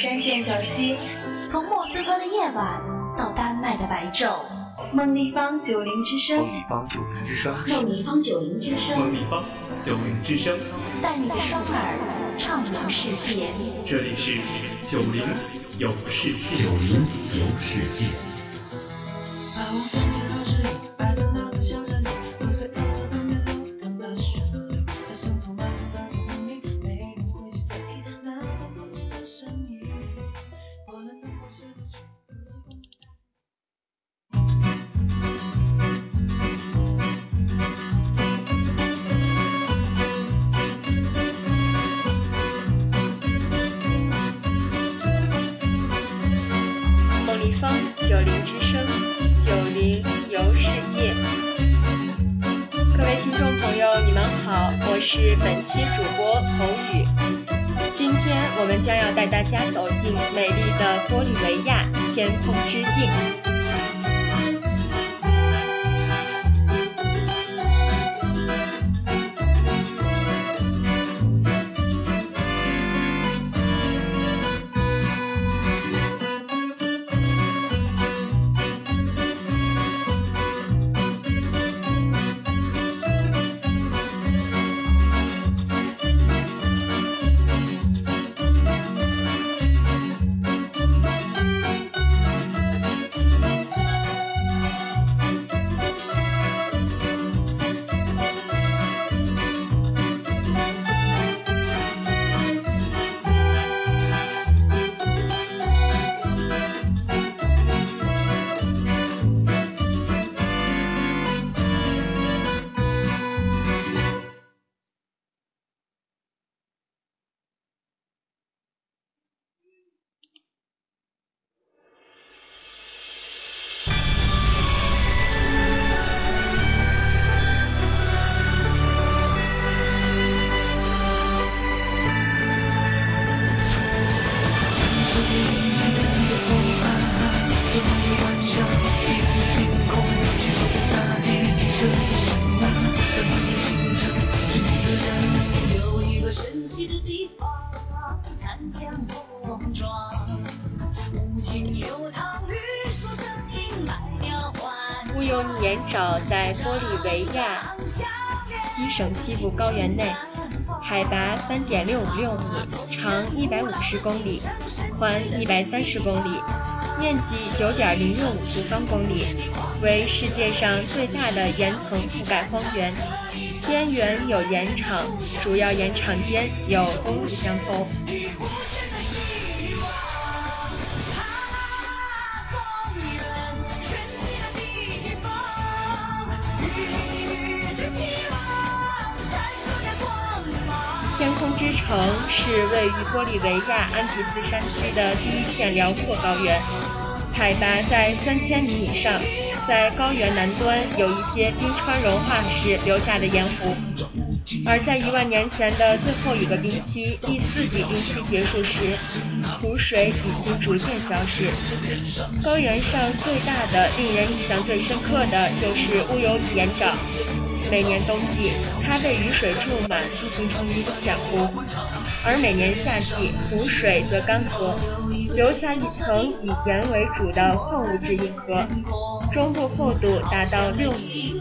山涧小溪，从莫斯科的夜晚到丹麦的白昼。梦立方九零之声，梦立方九零之声，梦立方九零之声，梦立方九零之声，带你的双耳畅游世界。这里是九零有世界，九零有世界。方九零之声九零游世界。各位听众朋友你们好我是本期主播侯宇。今天我们将要带大家走进美丽的玻利维亚天空之境。园内，海拔三点六五六米，长一百五十公里，宽一百三十公里，面积九点零六五平方公里，为世界上最大的岩层覆盖荒原。边缘有盐场，主要盐场间有公路相通。城是位于玻利维亚安第斯山区的第一片辽阔高原，海拔在三千米以上。在高原南端有一些冰川融化时留下的盐湖，而在一万年前的最后一个冰期——第四纪冰期结束时，湖水已经逐渐消失。高原上最大的、令人印象最深刻的就是乌尤尼盐沼。每年冬季，它被雨水注满，形成一个浅湖；而每年夏季，湖水则干涸，留下一层以盐为主的矿物质硬壳，中部厚度达到六米。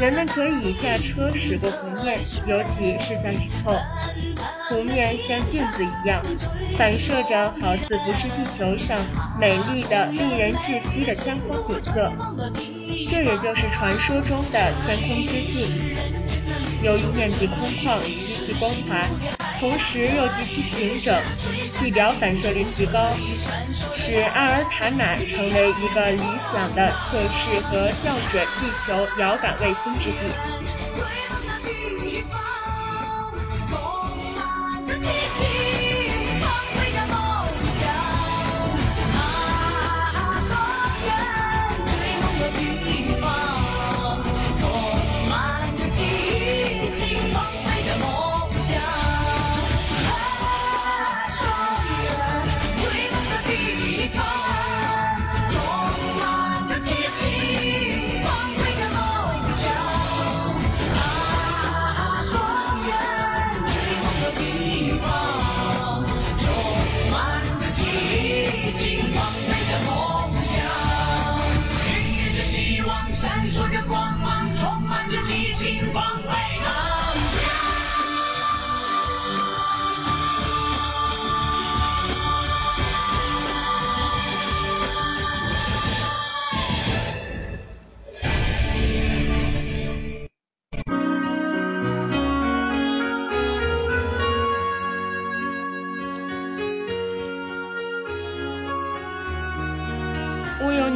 人们可以驾车驶过湖面，尤其是在雨后，湖面像镜子一样，反射着好似不是地球上美丽的、令人窒息的天空景色。这也就是传说中的天空之镜。由于面积空旷、极其光滑，同时又极其平整，地表反射率极高，使阿尔塔马成为一个理想的测试和校准地球遥感卫星之地。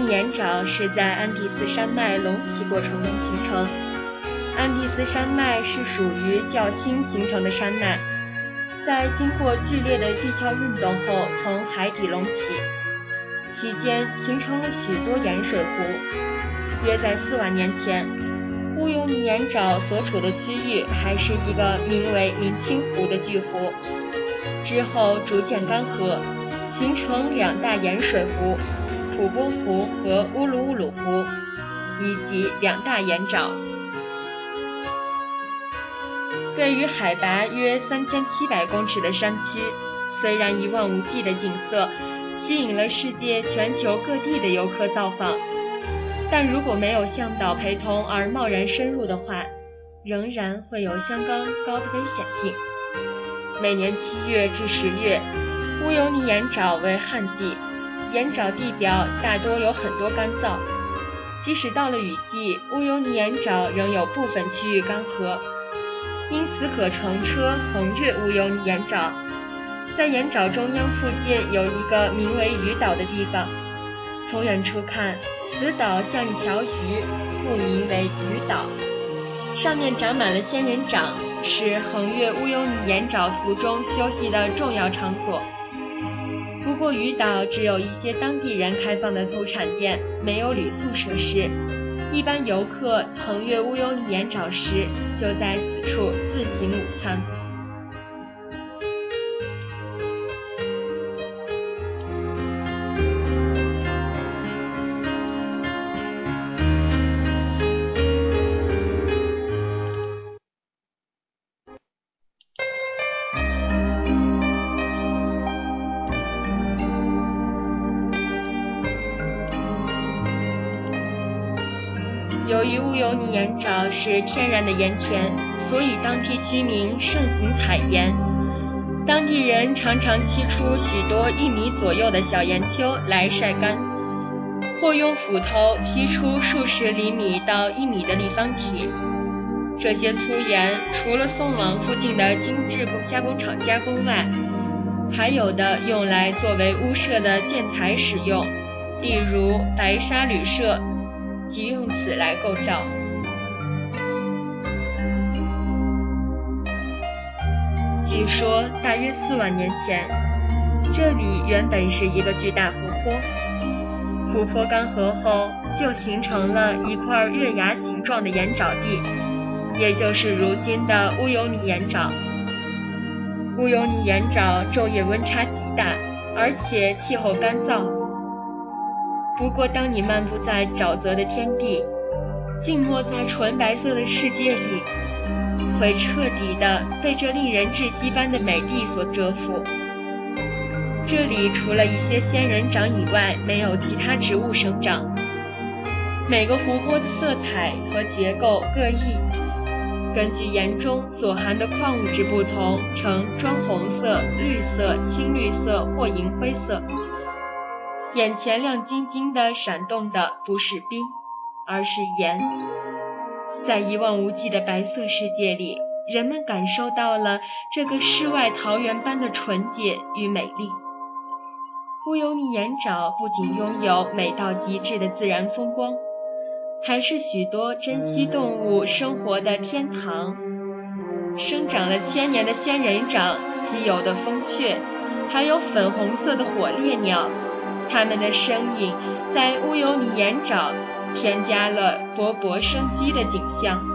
尼盐沼是在安第斯山脉隆起过程中形成。安第斯山脉是属于较新形成的山脉，在经过剧烈的地壳运动后，从海底隆起，期间形成了许多盐水湖。约在四万年前，乌尤尼盐沼所处的区域还是一个名为明清湖的巨湖，之后逐渐干涸，形成两大盐水湖。普波湖和乌鲁乌鲁湖，以及两大盐沼，位于海拔约三千七百公尺的山区，虽然一望无际的景色吸引了世界全球各地的游客造访，但如果没有向导陪同而贸然深入的话，仍然会有相当高的危险性。每年七月至十月，乌尤尼盐沼为旱季。盐沼地表大多有很多干燥，即使到了雨季，乌尤尼盐沼仍有部分区域干涸，因此可乘车横越乌尤尼盐沼。在盐沼中央附近有一个名为鱼岛的地方，从远处看，此岛像一条鱼，故名为鱼岛，上面长满了仙人掌，是横越乌尤尼盐沼途中休息的重要场所。不过，渔岛只有一些当地人开放的土产店，没有旅宿设施。一般游客腾越乌尤尼盐沼时，就在此处自行午餐。由于乌尤尼盐沼是天然的盐田，所以当地居民盛行采盐。当地人常常沏出许多一米左右的小盐丘来晒干，或用斧头劈出数十厘米到一米的立方体。这些粗盐除了送往附近的精致加工厂加工外，还有的用来作为屋舍的建材使用，例如白沙旅舍。即用此来构造。据说，大约四万年前，这里原本是一个巨大湖泊。湖泊干涸后，就形成了一块月牙形状的盐沼地，也就是如今的乌尤尼盐沼。乌尤尼盐沼昼夜温差极大，而且气候干燥。不过，当你漫步在沼泽的天地，静默在纯白色的世界里，会彻底的被这令人窒息般的美丽所折服。这里除了一些仙人掌以外，没有其他植物生长。每个湖泊的色彩和结构各异，根据盐中所含的矿物质不同，呈砖红色、绿色、青绿色或银灰色。眼前亮晶晶的闪动的不是冰，而是盐。在一望无际的白色世界里，人们感受到了这个世外桃源般的纯洁与美丽。乌尤尼盐沼不仅拥有美到极致的自然风光，还是许多珍稀动物生活的天堂。生长了千年的仙人掌、稀有的风雀，还有粉红色的火烈鸟。他们的身影在乌尤尼盐沼添加了勃勃生机的景象。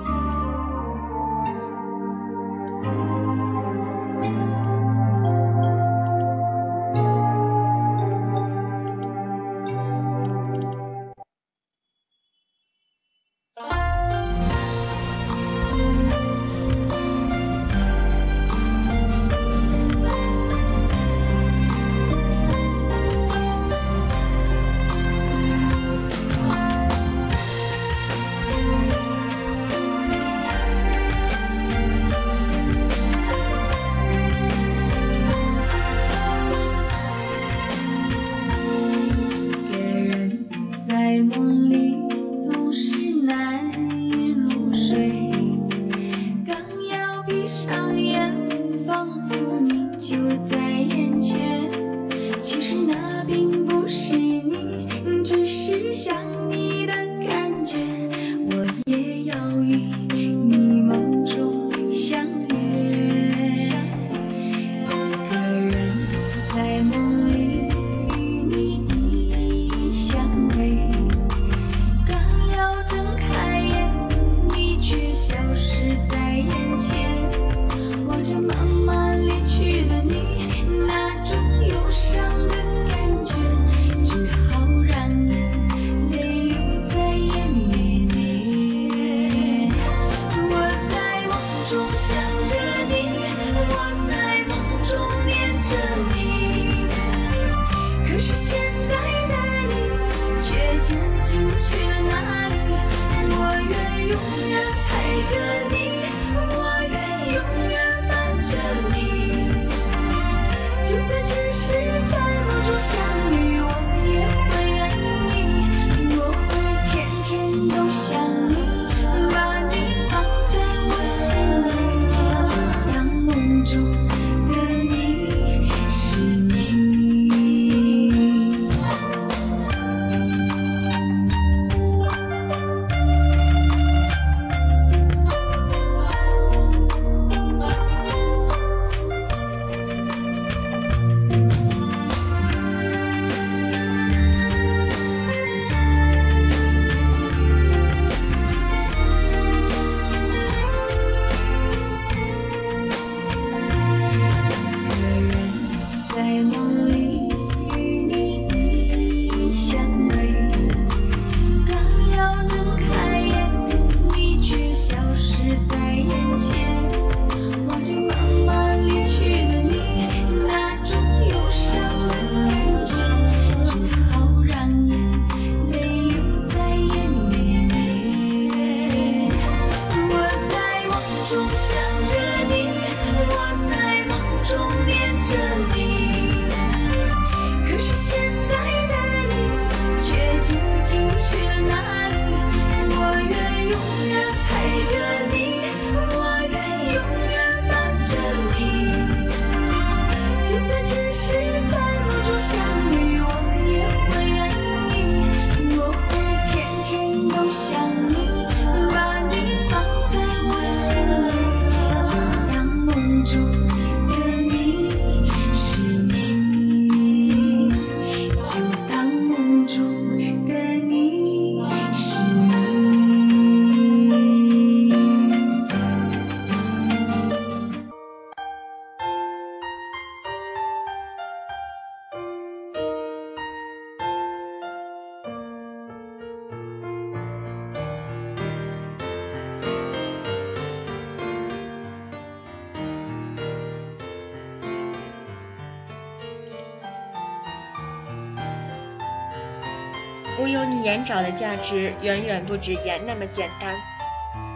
乌尤尼盐沼的价值远远不止盐那么简单，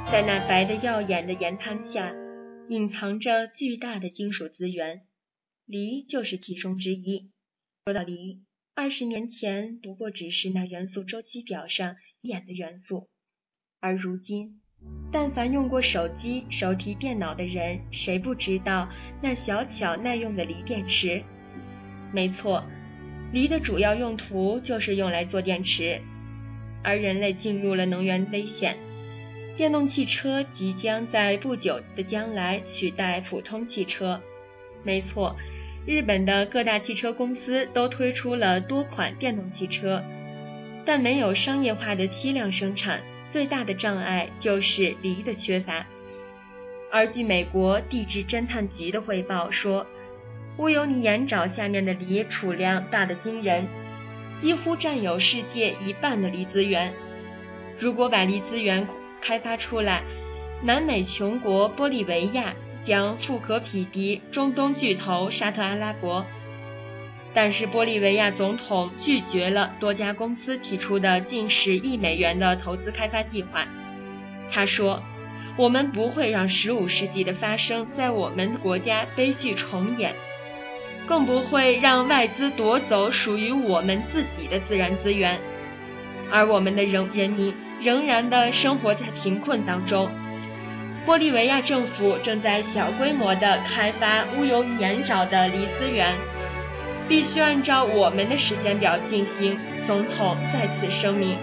在那白得耀眼的盐滩下，隐藏着巨大的金属资源，锂就是其中之一。说到锂，二十年前不过只是那元素周期表上眼的元素，而如今，但凡用过手机、手提电脑的人，谁不知道那小巧耐用的锂电池？没错。锂的主要用途就是用来做电池，而人类进入了能源危险，电动汽车即将在不久的将来取代普通汽车。没错，日本的各大汽车公司都推出了多款电动汽车，但没有商业化的批量生产，最大的障碍就是锂的缺乏。而据美国地质侦探局的汇报说。乌尤尼盐沼下面的锂储量大得惊人，几乎占有世界一半的锂资源。如果把锂资源开发出来，南美穷国玻利维亚将富可匹敌中东巨头沙特阿拉伯。但是玻利维亚总统拒绝了多家公司提出的近十亿美元的投资开发计划。他说：“我们不会让15世纪的发生在我们国家悲剧重演。”更不会让外资夺走属于我们自己的自然资源，而我们的人人民仍然的生活在贫困当中。玻利维亚政府正在小规模的开发乌尤盐沼的锂资源，必须按照我们的时间表进行。总统再次声明。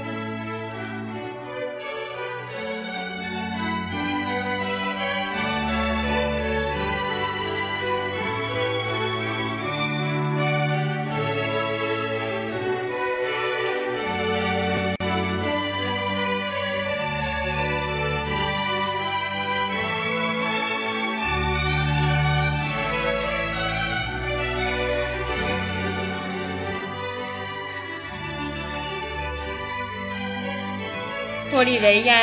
玻利维亚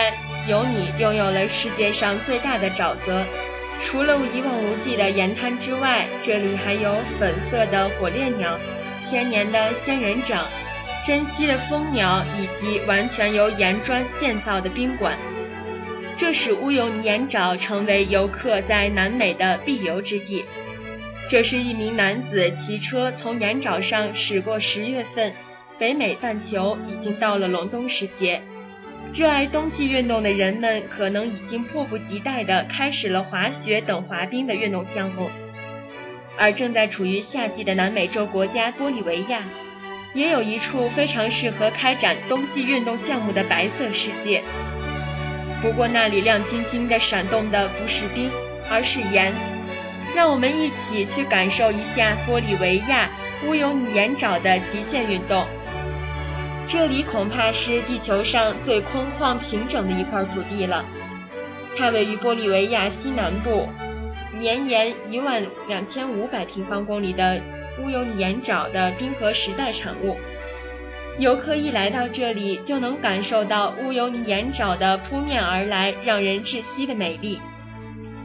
有你拥有了世界上最大的沼泽，除了一望无际的盐滩之外，这里还有粉色的火烈鸟、千年的仙人掌、珍稀的蜂鸟以及完全由盐砖建造的宾馆。这使乌尤尼盐沼成为游客在南美的必游之地。这是一名男子骑车从盐沼上驶过十月份，北美半球已经到了隆冬时节。热爱冬季运动的人们可能已经迫不及待地开始了滑雪等滑冰的运动项目，而正在处于夏季的南美洲国家玻利维亚，也有一处非常适合开展冬季运动项目的白色世界。不过那里亮晶晶的闪动的不是冰，而是盐。让我们一起去感受一下玻利维亚乌尤尼盐沼的极限运动。这里恐怕是地球上最空旷平整的一块土地了。它位于玻利维亚西南部，绵延一万两千五百平方公里的乌尤尼盐沼的冰河时代产物。游客一来到这里，就能感受到乌尤尼盐沼的扑面而来、让人窒息的美丽。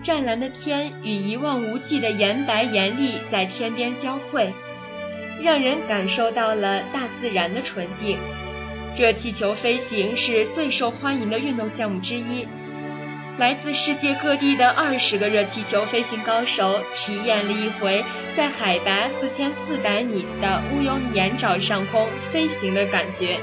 湛蓝的天与一望无际的盐白盐粒在天边交汇。让人感受到了大自然的纯净。热气球飞行是最受欢迎的运动项目之一。来自世界各地的二十个热气球飞行高手体验了一回在海拔四千四百米的乌尤尼盐沼上空飞行的感觉。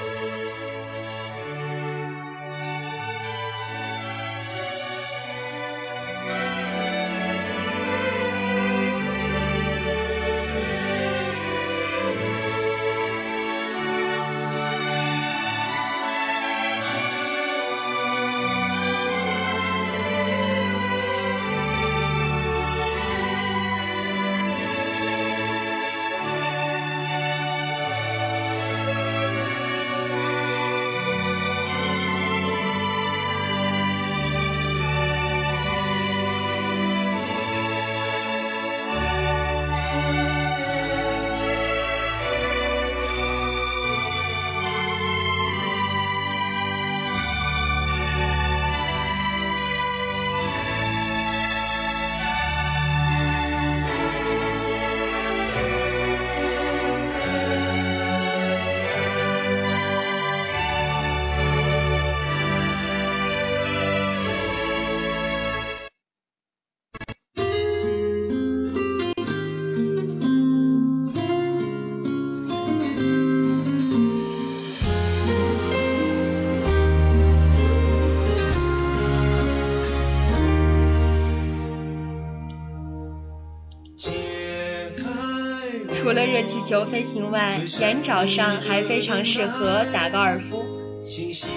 球飞行外，岩沼上还非常适合打高尔夫。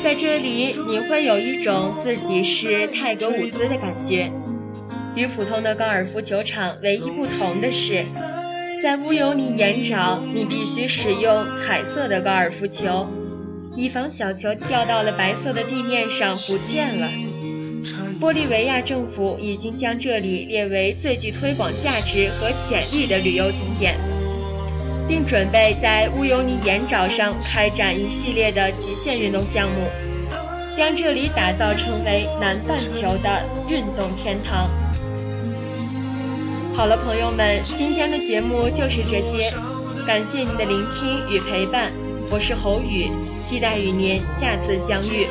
在这里，你会有一种自己是泰格伍兹的感觉。与普通的高尔夫球场唯一不同的是，在乌尤尼岩沼，你必须使用彩色的高尔夫球，以防小球掉到了白色的地面上不见了。玻利维亚政府已经将这里列为最具推广价值和潜力的旅游景点，并准备在乌尤尼岩沼上开展一系列的极限运动项目，将这里打造成为南半球的运动天堂。好了，朋友们，今天的节目就是这些，感谢您的聆听与陪伴，我是侯宇，期待与您下次相遇。